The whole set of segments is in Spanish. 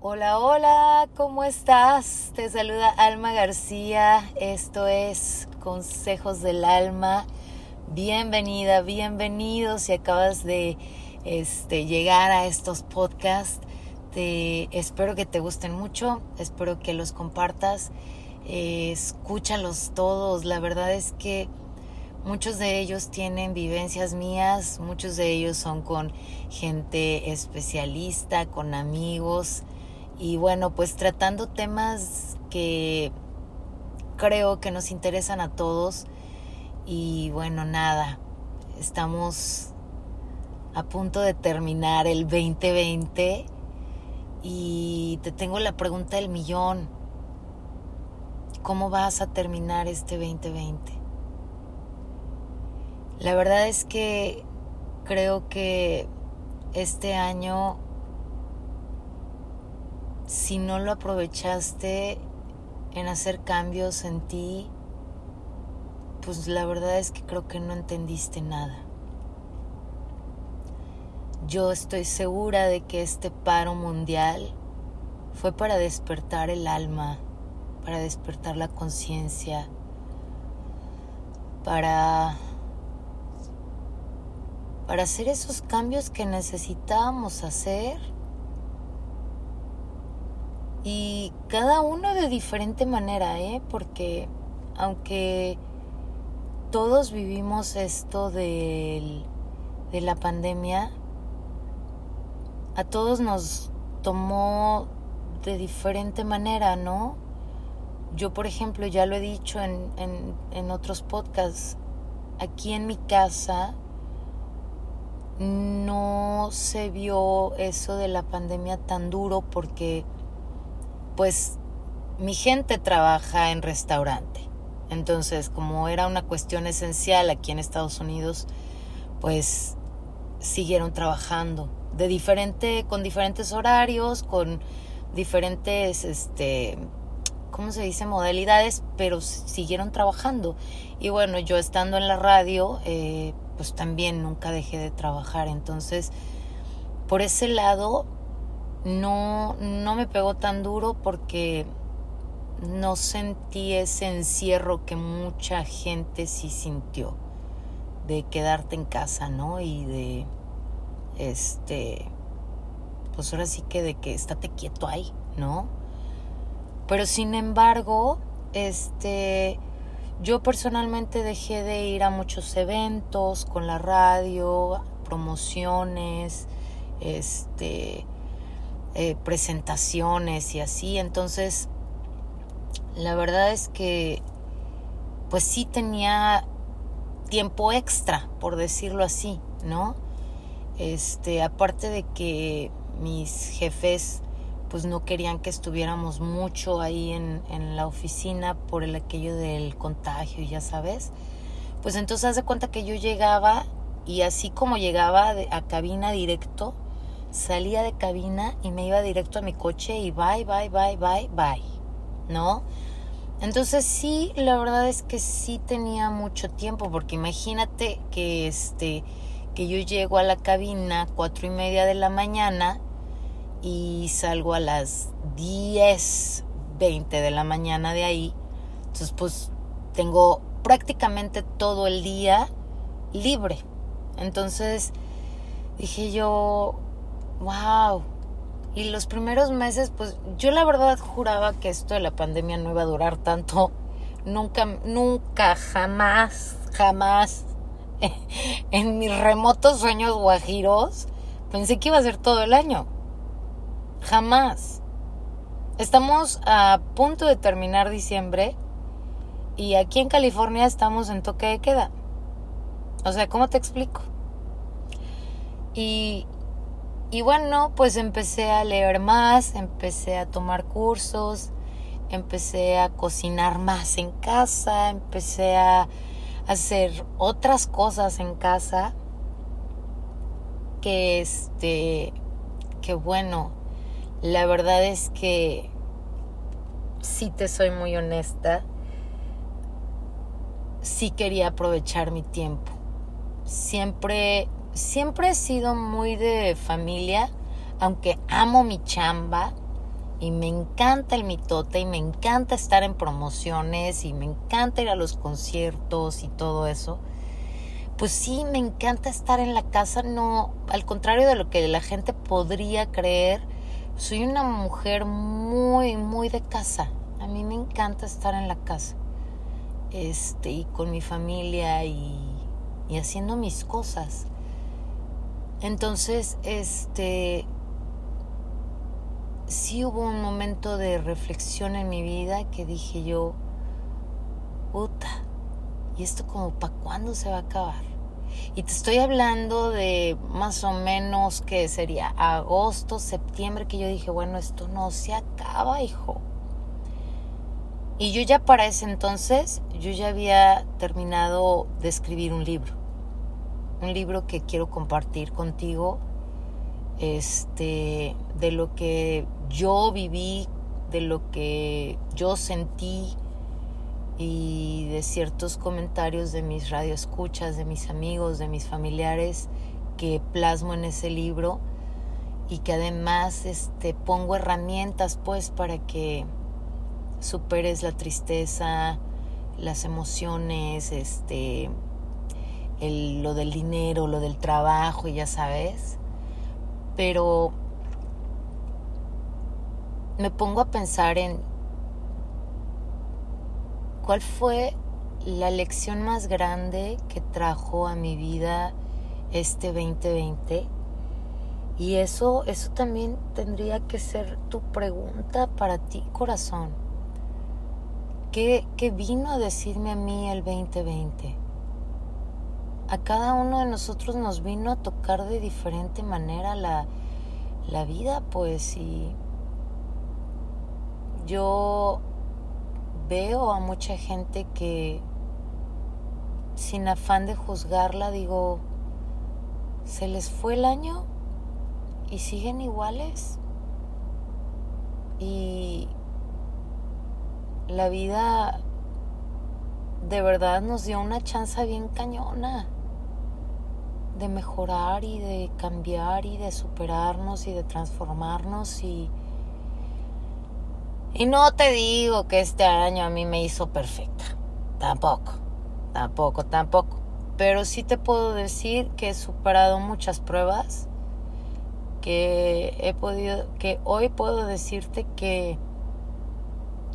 Hola, hola, ¿cómo estás? Te saluda Alma García. Esto es Consejos del Alma. Bienvenida, bienvenido si acabas de este, llegar a estos podcasts. Te, espero que te gusten mucho, espero que los compartas, eh, escúchalos todos. La verdad es que muchos de ellos tienen vivencias mías, muchos de ellos son con gente especialista, con amigos y bueno, pues tratando temas que creo que nos interesan a todos. Y bueno, nada, estamos a punto de terminar el 2020 y te tengo la pregunta del millón. ¿Cómo vas a terminar este 2020? La verdad es que creo que este año si no lo aprovechaste en hacer cambios en ti, pues la verdad es que creo que no entendiste nada. Yo estoy segura de que este paro mundial fue para despertar el alma, para despertar la conciencia, para para hacer esos cambios que necesitábamos hacer y cada uno de diferente manera, ¿eh? Porque aunque todos vivimos esto de la pandemia, a todos nos tomó de diferente manera, ¿no? Yo, por ejemplo, ya lo he dicho en, en, en otros podcasts, aquí en mi casa no se vio eso de la pandemia tan duro porque pues mi gente trabaja en restaurante. Entonces, como era una cuestión esencial aquí en Estados Unidos, pues siguieron trabajando de diferente con diferentes horarios, con diferentes este ¿cómo se dice? modalidades, pero siguieron trabajando. Y bueno, yo estando en la radio, eh, pues también nunca dejé de trabajar. Entonces, por ese lado, no, no me pegó tan duro porque no sentí ese encierro que mucha gente sí sintió de quedarte en casa, ¿no? Y de este pues ahora sí que de que estate quieto ahí, ¿no? Pero sin embargo, este yo personalmente dejé de ir a muchos eventos con la radio, promociones, este eh, presentaciones y así. Entonces, la verdad es que, pues sí tenía tiempo extra, por decirlo así, ¿no? Este, aparte de que mis jefes pues no querían que estuviéramos mucho ahí en, en la oficina por el aquello del contagio, ya sabes. Pues entonces haz de cuenta que yo llegaba y así como llegaba a cabina directo, salía de cabina y me iba directo a mi coche y bye, bye, bye, bye, bye, ¿no? Entonces sí, la verdad es que sí tenía mucho tiempo, porque imagínate que este que yo llego a la cabina cuatro y media de la mañana y salgo a las diez, veinte de la mañana de ahí. Entonces pues tengo prácticamente todo el día libre. Entonces dije yo, wow. Y los primeros meses, pues yo la verdad juraba que esto de la pandemia no iba a durar tanto. Nunca, nunca, jamás, jamás, en mis remotos sueños guajiros, pensé que iba a ser todo el año. Jamás. Estamos a punto de terminar diciembre y aquí en California estamos en toque de queda. O sea, ¿cómo te explico? Y, y bueno, pues empecé a leer más, empecé a tomar cursos, empecé a cocinar más en casa, empecé a hacer otras cosas en casa que este que bueno, la verdad es que si te soy muy honesta, sí quería aprovechar mi tiempo. Siempre siempre he sido muy de familia, aunque amo mi chamba, y me encanta el mitote y me encanta estar en promociones y me encanta ir a los conciertos y todo eso, pues sí, me encanta estar en la casa, no, al contrario de lo que la gente podría creer, soy una mujer muy, muy de casa. A mí me encanta estar en la casa. Este, y con mi familia y, y haciendo mis cosas. Entonces, este, sí hubo un momento de reflexión en mi vida que dije yo, puta, ¿y esto como para cuándo se va a acabar? Y te estoy hablando de más o menos que sería agosto, septiembre, que yo dije, bueno, esto no se acaba, hijo. Y yo ya para ese entonces, yo ya había terminado de escribir un libro. Un libro que quiero compartir contigo este, de lo que yo viví, de lo que yo sentí y de ciertos comentarios de mis radioescuchas, de mis amigos, de mis familiares que plasmo en ese libro y que además este, pongo herramientas pues para que superes la tristeza, las emociones, este, el, lo del dinero, lo del trabajo, ya sabes. Pero me pongo a pensar en cuál fue la lección más grande que trajo a mi vida este 2020 y eso eso también tendría que ser tu pregunta para ti corazón. ¿Qué, ¿Qué, vino a decirme a mí el 2020? A cada uno de nosotros nos vino a tocar de diferente manera la, la vida, pues, y yo veo a mucha gente que sin afán de juzgarla digo, se les fue el año y siguen iguales. Y la vida de verdad nos dio una chance bien cañona de mejorar y de cambiar y de superarnos y de transformarnos y y no te digo que este año a mí me hizo perfecta, tampoco, tampoco, tampoco, pero sí te puedo decir que he superado muchas pruebas, que he podido, que hoy puedo decirte que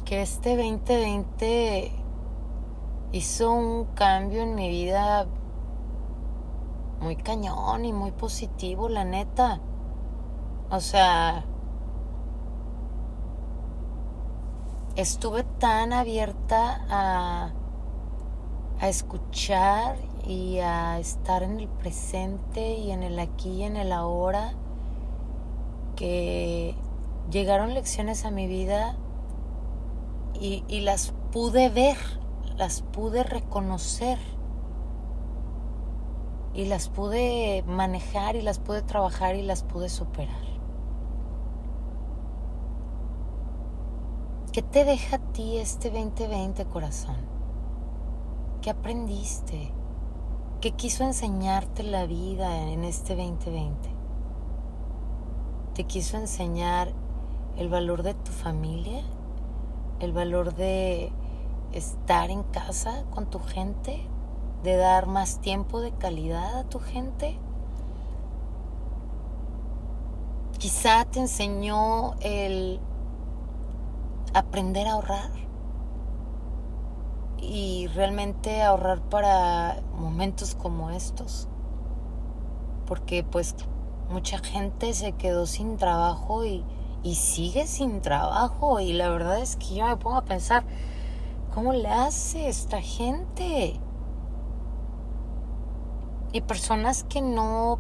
que este 2020 hizo un cambio en mi vida muy cañón y muy positivo, la neta. O sea, estuve tan abierta a, a escuchar y a estar en el presente y en el aquí y en el ahora que llegaron lecciones a mi vida y, y las pude ver, las pude reconocer y las pude manejar y las pude trabajar y las pude superar. ¿Qué te deja a ti este 2020 corazón? ¿Qué aprendiste? ¿Qué quiso enseñarte la vida en este 2020? ¿Te quiso enseñar el valor de tu familia? ¿El valor de estar en casa con tu gente? De dar más tiempo de calidad a tu gente. Quizá te enseñó el aprender a ahorrar y realmente ahorrar para momentos como estos. Porque pues mucha gente se quedó sin trabajo y, y sigue sin trabajo y la verdad es que yo me pongo a pensar, ¿cómo le hace esta gente? Y personas que no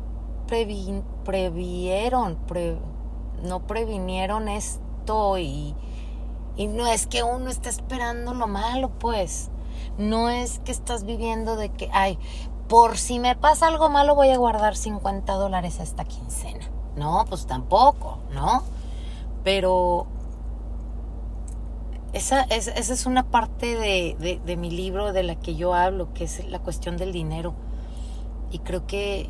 previeron, no previnieron esto y, y no es que uno esté esperando lo malo, pues. No es que estás viviendo de que, ay, por si me pasa algo malo voy a guardar 50 dólares a esta quincena. No, pues tampoco, ¿no? Pero esa, esa es una parte de, de mi libro de la que yo hablo, que es la cuestión del dinero y creo que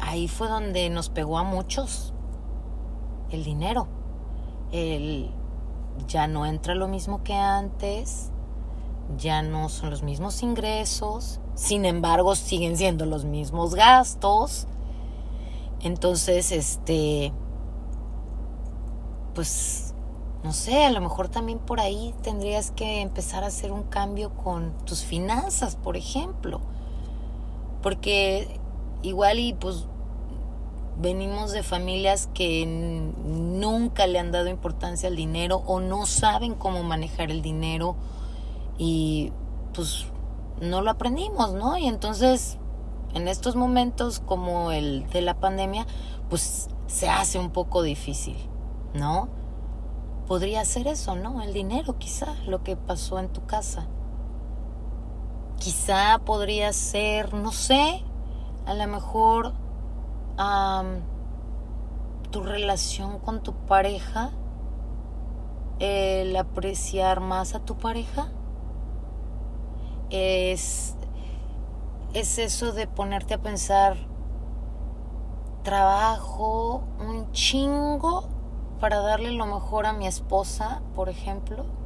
ahí fue donde nos pegó a muchos el dinero. el ya no entra lo mismo que antes, ya no son los mismos ingresos, sin embargo siguen siendo los mismos gastos. Entonces, este, pues, no sé, a lo mejor también por ahí tendrías que empezar a hacer un cambio con tus finanzas, por ejemplo. Porque igual y pues venimos de familias que nunca le han dado importancia al dinero o no saben cómo manejar el dinero y pues no lo aprendimos, ¿no? Y entonces en estos momentos como el de la pandemia, pues se hace un poco difícil, ¿no? Podría ser eso, ¿no? El dinero quizá, lo que pasó en tu casa. Quizá podría ser, no sé, a lo mejor tu relación con tu pareja, el apreciar más a tu pareja, es, es eso de ponerte a pensar, trabajo un chingo para darle lo mejor a mi esposa, por ejemplo.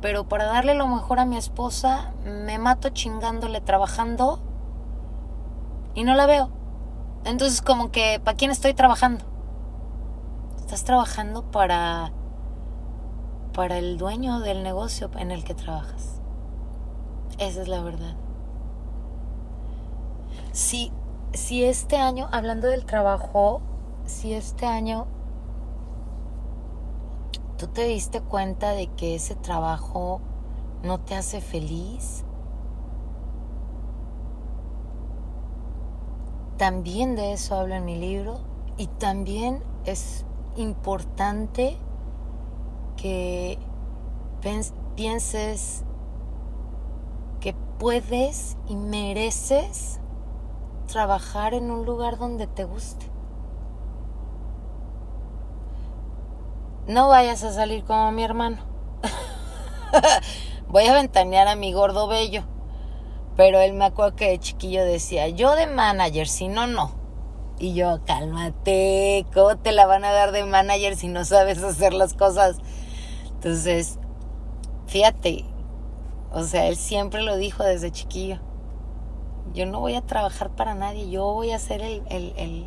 Pero para darle lo mejor a mi esposa, me mato chingándole trabajando y no la veo. Entonces como que, ¿para quién estoy trabajando? Estás trabajando para para el dueño del negocio en el que trabajas. Esa es la verdad. Si, si este año, hablando del trabajo, si este año tú te diste cuenta de que ese trabajo no te hace feliz, También de eso hablo en mi libro y también es importante que pienses que puedes y mereces trabajar en un lugar donde te guste. No vayas a salir como mi hermano. Voy a ventanear a mi gordo bello. Pero él me acuerdo que de chiquillo decía, yo de manager, si no, no. Y yo, cálmate, ¿cómo te la van a dar de manager si no sabes hacer las cosas? Entonces, fíjate, o sea, él siempre lo dijo desde chiquillo. Yo no voy a trabajar para nadie, yo voy a ser el, el,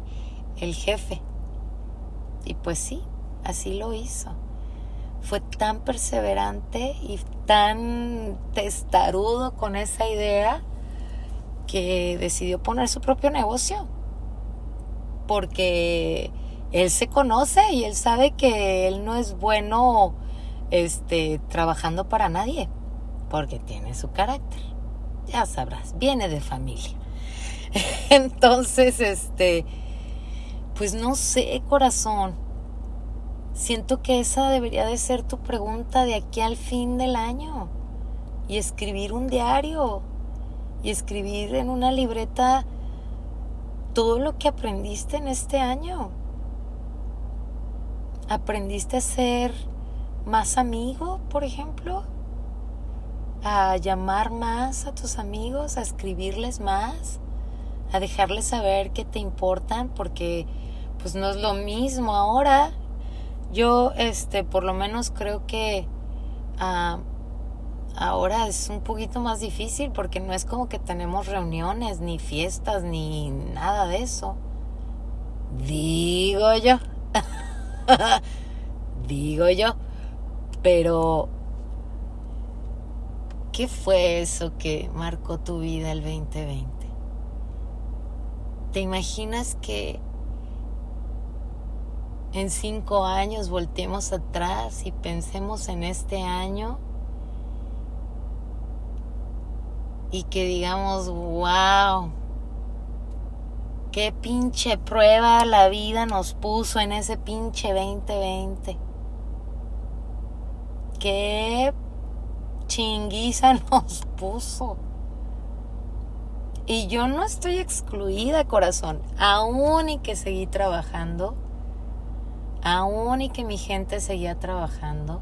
el jefe. Y pues sí, así lo hizo. Fue tan perseverante y tan testarudo con esa idea que decidió poner su propio negocio. Porque él se conoce y él sabe que él no es bueno este trabajando para nadie, porque tiene su carácter. Ya sabrás, viene de familia. Entonces, este pues no sé, corazón. Siento que esa debería de ser tu pregunta de aquí al fin del año. Y escribir un diario. Y escribir en una libreta todo lo que aprendiste en este año. ¿Aprendiste a ser más amigo, por ejemplo? ¿A llamar más a tus amigos? ¿A escribirles más? ¿A dejarles saber que te importan? Porque pues no es lo mismo ahora yo, este, por lo menos creo que ah, ahora es un poquito más difícil porque no es como que tenemos reuniones, ni fiestas, ni nada de eso. Digo yo. Digo yo. Pero, ¿qué fue eso que marcó tu vida el 2020? ¿Te imaginas que en cinco años volteemos atrás y pensemos en este año y que digamos, wow, qué pinche prueba la vida nos puso en ese pinche 2020. Qué chinguiza nos puso. Y yo no estoy excluida, corazón. Aún y que seguí trabajando aún y que mi gente seguía trabajando,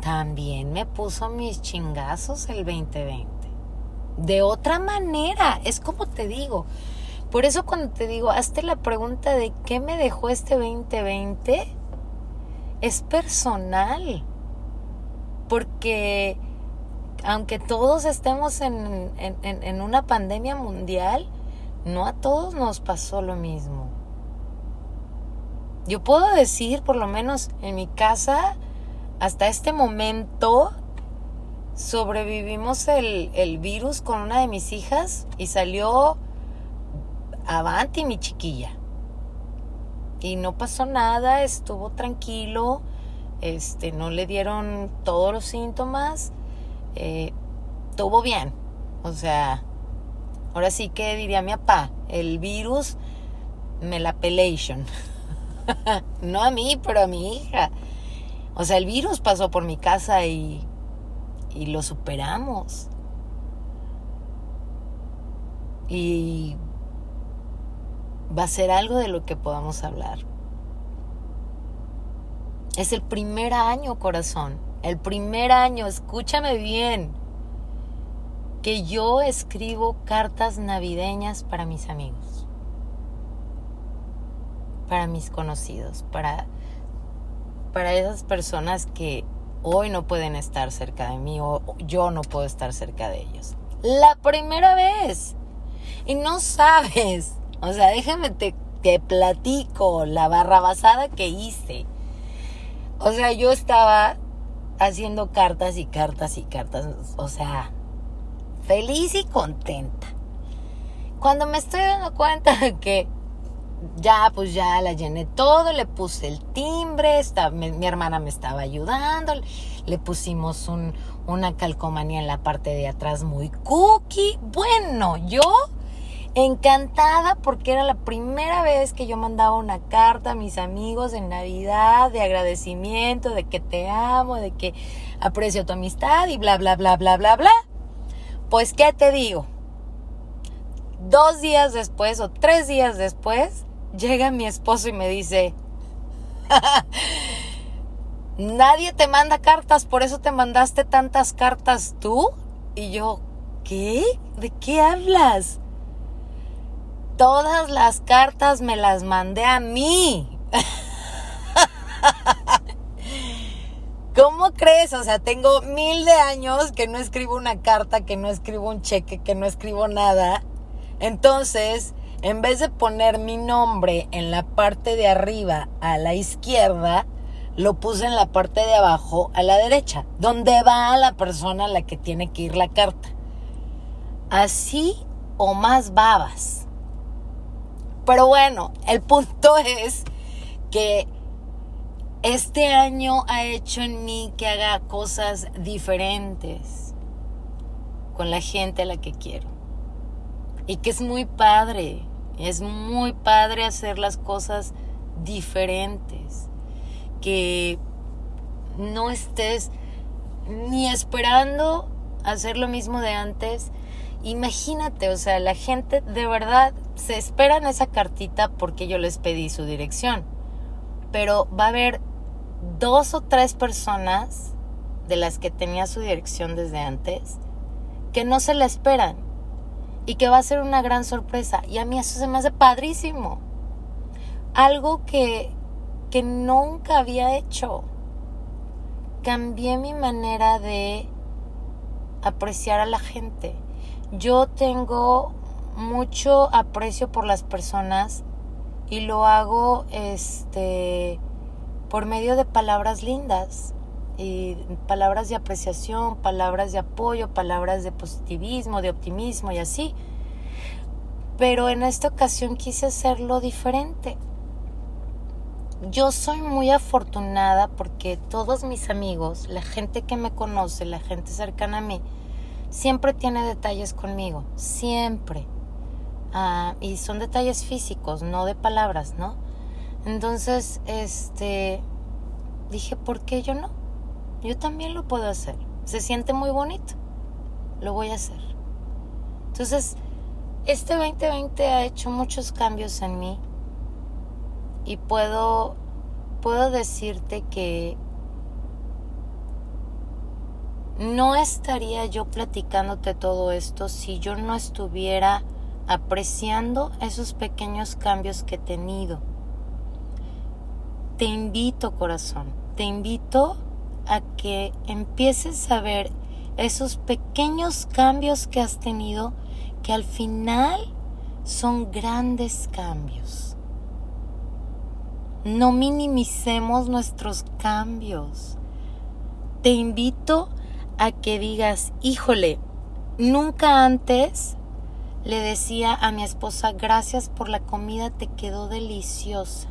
también me puso mis chingazos el 2020. De otra manera, es como te digo. Por eso cuando te digo, hazte la pregunta de qué me dejó este 2020, es personal. Porque aunque todos estemos en, en, una pandemia mundial, no a todos nos pasó lo mismo. Yo puedo decir, por lo menos en mi casa, hasta este momento, sobrevivimos el, el virus con una de mis hijas y salió avanti mi chiquilla. Y no pasó nada, estuvo tranquilo, este, no le dieron todos los síntomas, eh, estuvo bien. O sea, ahora sí que diría mi papá, el virus me la pelation. no a mí, pero a mi hija. O sea, el virus pasó por mi casa y, y lo superamos. Y va a ser algo de lo que podamos hablar. Es el primer año, corazón. El primer año, escúchame bien, que yo escribo cartas navideñas para mis amigos, para mis conocidos, para, para esas personas que hoy no pueden estar cerca de mí o yo no puedo estar cerca de ellos. La primera vez. Y no sabes o sea, déjame te, te platico la barrabasada que hice. O sea, yo estaba haciendo cartas y cartas y cartas. O sea, feliz y contenta. Cuando me estoy dando cuenta de que ya, pues ya la llené todo, le puse el timbre, mi, hermana me estaba ayudando, le pusimos un, una calcomanía en la parte de atrás muy cookie. Bueno, yo encantada porque era la primera vez que yo mandaba una carta a mis amigos en Navidad de agradecimiento, de que te amo, de que aprecio tu amistad y bla, bla, bla, bla, bla, bla. Pues, ¿qué te digo? Dos días después o tres días después, llega mi esposo y me dice, nadie te manda cartas, por eso te mandaste tantas cartas tú. Y yo, ¿qué? ¿De qué hablas? todas las cartas me las mandé a mí. ¿Cómo crees? O sea, tengo mil de años que no escribo una carta, que no escribo un cheque, que no escribo nada. Entonces, en vez de poner mi nombre en la parte de arriba a la izquierda, lo puse en la parte de abajo a la derecha, donde va la persona a la que tiene que ir la carta. Así o más babas. Pero bueno, el punto es que este año ha hecho en mí que haga cosas diferentes con la gente a la que quiero. Y que es muy padre, es muy padre hacer las cosas diferentes. Que no estés ni esperando hacer lo mismo de antes. Imagínate, o sea, la gente de verdad se esperan esa cartita porque yo les pedí su dirección. Pero va a haber dos o tres personas de las que tenía su dirección desde antes que no se la esperan y que va a ser una gran sorpresa. Y a mí eso se me hace padrísimo. Algo que, que nunca había hecho. Cambié mi manera de apreciar a la gente. Yo tengo mucho aprecio por las personas y lo hago este por medio de palabras lindas y palabras de apreciación, palabras de apoyo, palabras de positivismo, de optimismo y así. Pero en esta ocasión quise hacerlo diferente. Yo soy muy afortunada porque todos mis amigos, la gente que me conoce, la gente cercana a mí, siempre tiene detalles conmigo, siempre. Ah, y son detalles físicos, no de palabras, ¿no? Entonces, este, dije, ¿por qué yo no? Yo también lo puedo hacer. Se siente muy bonito. Lo voy a hacer. Entonces, este 2020 ha hecho muchos cambios en mí y puedo puedo decirte que no estaría yo platicándote todo esto si yo no estuviera apreciando esos pequeños cambios que he tenido. Te invito, corazón, te invito a que empieces a ver esos pequeños cambios que has tenido que al final son grandes cambios. No minimicemos nuestros cambios. Te invito a que digas, híjole, nunca antes le decía a mi esposa, gracias por la comida, te quedó deliciosa.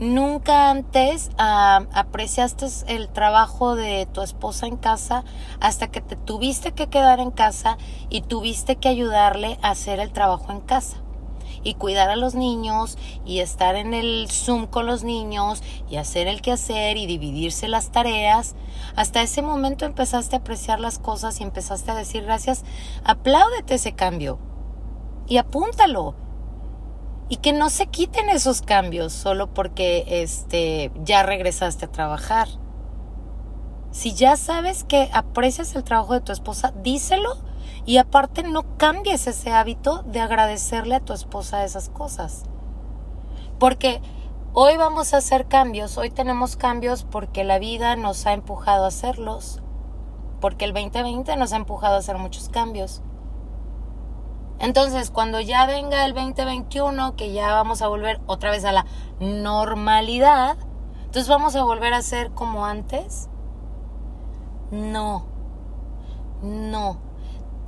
Nunca antes ah, apreciaste el trabajo de tu esposa en casa hasta que te tuviste que quedar en casa y tuviste que ayudarle a hacer el trabajo en casa y cuidar a los niños y estar en el Zoom con los niños y hacer el quehacer y dividirse las tareas. Hasta ese momento empezaste a apreciar las cosas y empezaste a decir gracias. Apláudete ese cambio y apúntalo y que no se quiten esos cambios solo porque este ya regresaste a trabajar. Si ya sabes que aprecias el trabajo de tu esposa, díselo y aparte no cambies ese hábito de agradecerle a tu esposa esas cosas. Porque hoy vamos a hacer cambios, hoy tenemos cambios porque la vida nos ha empujado a hacerlos, porque el 2020 nos ha empujado a hacer muchos cambios. Entonces, cuando ya venga el 2021, que ya vamos a volver otra vez a la normalidad, entonces vamos a volver a ser como antes. No, no,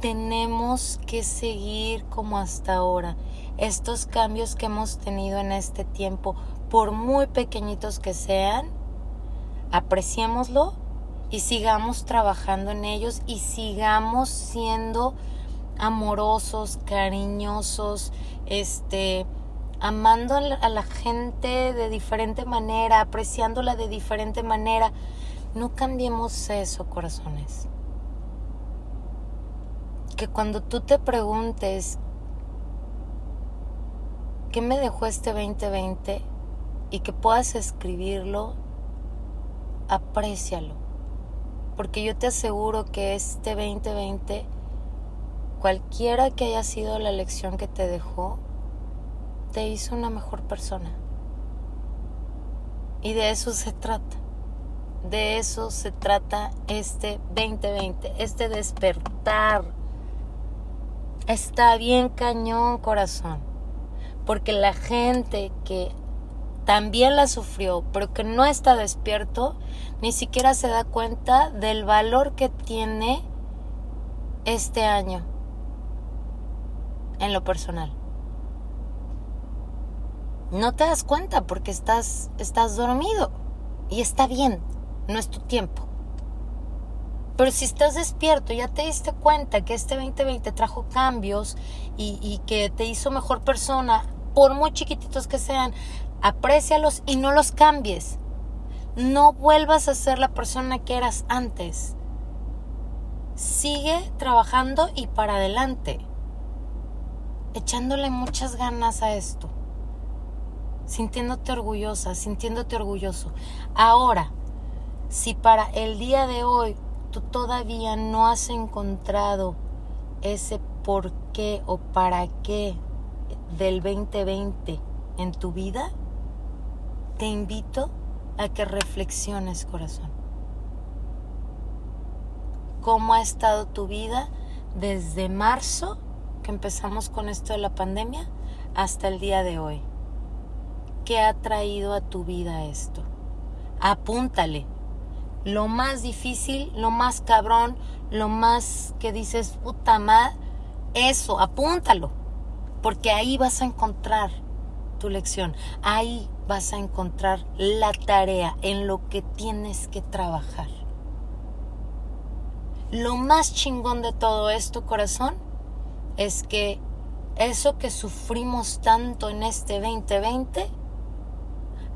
tenemos que seguir como hasta ahora. Estos cambios que hemos tenido en este tiempo, por muy pequeñitos que sean, apreciémoslo y sigamos trabajando en ellos y sigamos siendo amorosos, cariñosos, este, amando a la gente de diferente manera, apreciándola de diferente manera. No cambiemos eso, corazones. Que cuando tú te preguntes, ¿qué me dejó este 2020? Y que puedas escribirlo, aprécialo. Porque yo te aseguro que este 2020 cualquiera que haya sido la lección que te dejó, te hizo una mejor persona. Y de eso se trata. De eso se trata este 2020, este despertar. Está bien cañón corazón, porque la gente que también la sufrió, pero que no está despierto, ni siquiera se da cuenta del valor que tiene este año en lo personal. No te das cuenta porque estás, estás dormido y está bien, no es tu tiempo. Pero si estás despierto, ya te diste cuenta que este 2020 trajo cambios y, y que te hizo mejor persona, por muy chiquititos que sean, aprécialos y no los cambies. No vuelvas a ser la persona que eras antes. Sigue trabajando y para adelante echándole muchas ganas a esto, sintiéndote orgullosa, sintiéndote orgulloso. Ahora, si para el día de hoy tú todavía no has encontrado ese por qué o para qué del 2020 en tu vida, te invito a que reflexiones, corazón. ¿Cómo ha estado tu vida desde marzo que empezamos con esto de la pandemia hasta el día de hoy. ¿Qué ha traído a tu vida esto? Apúntale. Lo más difícil, lo más cabrón, lo más que dices, puta madre, eso, apúntalo. Porque ahí vas a encontrar tu lección. Ahí vas a encontrar la tarea en lo que tienes que trabajar. Lo más chingón de todo esto, corazón, es que eso que sufrimos tanto en este 2020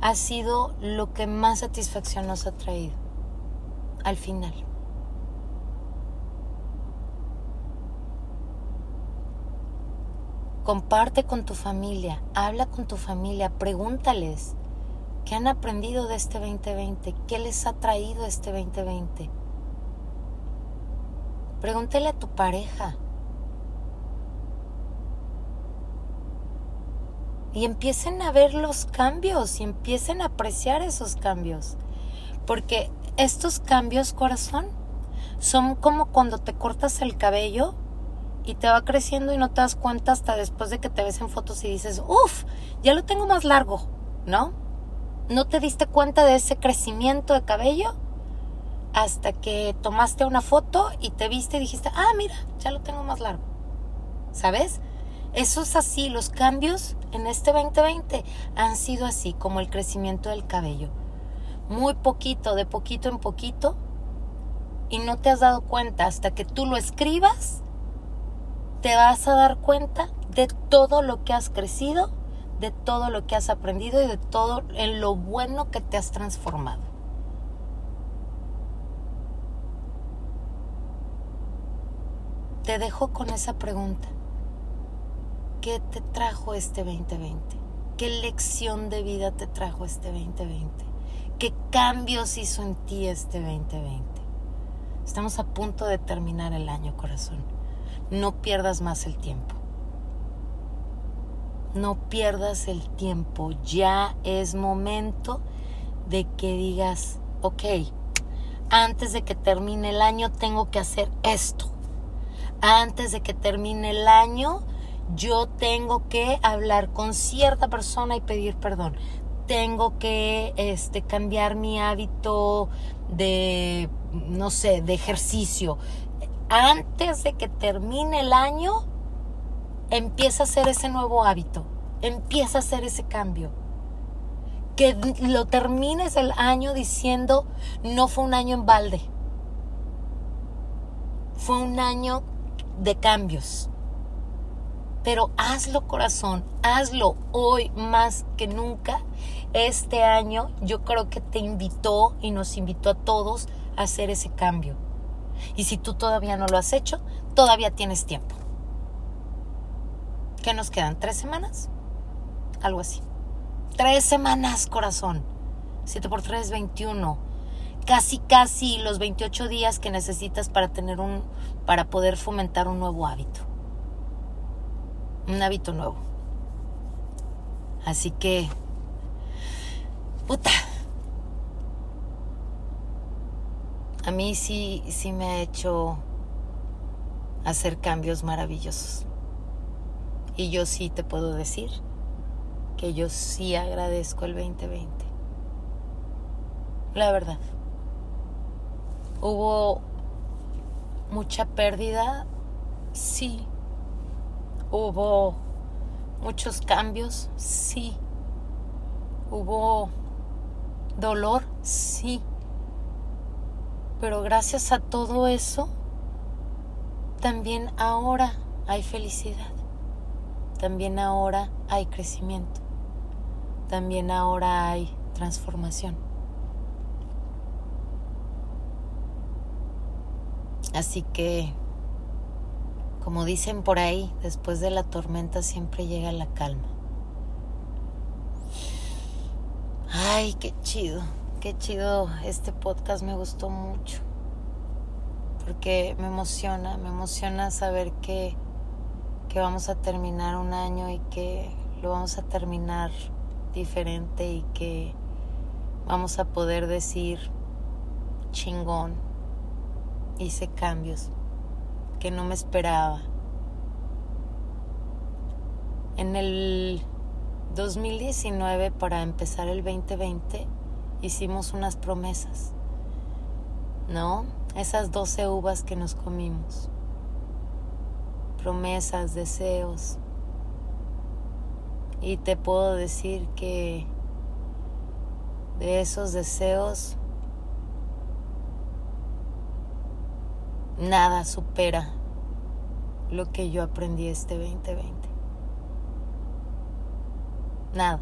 ha sido lo que más satisfacción nos ha traído al final. Comparte con tu familia, habla con tu familia, pregúntales qué han aprendido de este 2020, qué les ha traído este 2020. Pregúntale a tu pareja, y empiecen a ver los cambios y empiecen a apreciar esos cambios. Porque estos cambios, corazón, son como cuando te cortas el cabello y te va creciendo y no te das cuenta hasta después de que te ves en fotos y dices, uff, ya lo tengo más largo, ¿no? No te diste cuenta de ese crecimiento de cabello hasta que tomaste una foto y te viste y dijiste, ah, mira, ya lo tengo más largo. ¿Sabes? Eso es así, los cambios en este 2020 han sido así, como el crecimiento del cabello. Muy poquito, de poquito en poquito, y no te has dado cuenta hasta que tú lo escribas, te vas a dar cuenta de todo lo que has crecido, de todo lo que has aprendido y de todo en lo bueno que te has transformado. Te dejo con esa pregunta. ¿Qué te trajo este 2020? ¿Qué lección de vida te trajo este 2020? ¿Qué cambios hizo en ti este 2020? Estamos a punto de terminar el año, corazón. No pierdas más el tiempo. No pierdas el tiempo. Ya es momento de que digas, ok, antes de que termine el año tengo que hacer esto antes de que termine el año, yo tengo que hablar con cierta persona y pedir perdón. Tengo que este, cambiar mi hábito de, no sé, de ejercicio. Antes de que termine el año, empieza a hacer ese nuevo hábito. Empieza a hacer ese cambio. Que lo termines el año diciendo, no fue un año en balde. Fue un año de cambios. Pero hazlo corazón, hazlo hoy más que nunca. Este año yo creo que te invitó y nos invitó a todos a hacer ese cambio. Y si tú todavía no lo has hecho, todavía tienes tiempo. ¿Qué nos quedan? ¿Tres semanas? Algo así. Tres semanas, corazón. 7 por 3, 21 casi casi los 28 días que necesitas para tener un para poder fomentar un nuevo hábito. Un hábito nuevo. Así que puta. A mí sí sí me ha hecho hacer cambios maravillosos. Y yo sí te puedo decir que yo sí agradezco el 2020. La verdad. Hubo mucha pérdida, sí. Hubo muchos cambios, sí. Hubo dolor, sí. Pero gracias a todo eso, también ahora hay felicidad. También ahora hay crecimiento. También ahora hay transformación. Así que, como dicen por ahí, después de la tormenta siempre llega la calma. Ay, qué chido, qué chido. Este podcast me gustó mucho. Porque me emociona, me emociona saber que, que vamos a terminar un año y que lo vamos a terminar diferente y que vamos a poder decir chingón hice cambios que no me esperaba. En el 2019, para empezar el 2020, hicimos unas promesas, ¿no? Esas 12 uvas que nos comimos. Promesas, deseos. Y te puedo decir que de esos deseos nada supera lo que yo aprendí este 2020. Nada.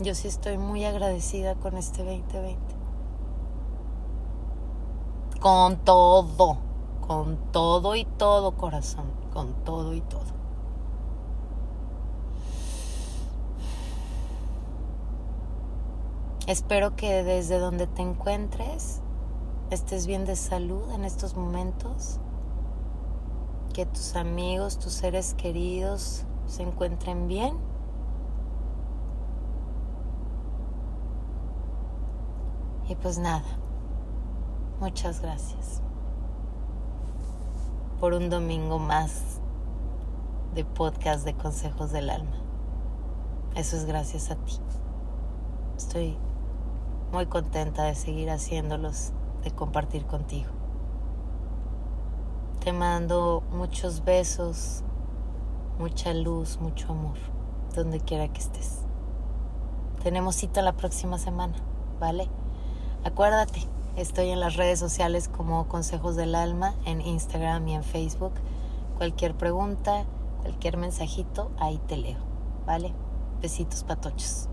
Yo sí estoy muy agradecida con este 2020. Con todo, con todo y todo corazón, con todo y todo. Espero que desde donde te encuentres estés bien de salud en estos momentos, que tus amigos, tus seres queridos se encuentren bien. Y pues nada, muchas gracias por un domingo más de podcast de consejos del alma. Eso es gracias a ti. Estoy muy contenta de seguir haciéndolos, de compartir contigo. Te mando muchos besos, mucha luz, mucho amor, donde quiera que estés. Tenemos cita la próxima semana, ¿vale? Acuérdate, estoy en las redes sociales como Consejos del Alma, en Instagram y en Facebook. Cualquier pregunta, cualquier mensajito, ahí te leo, ¿vale? Besitos patochos.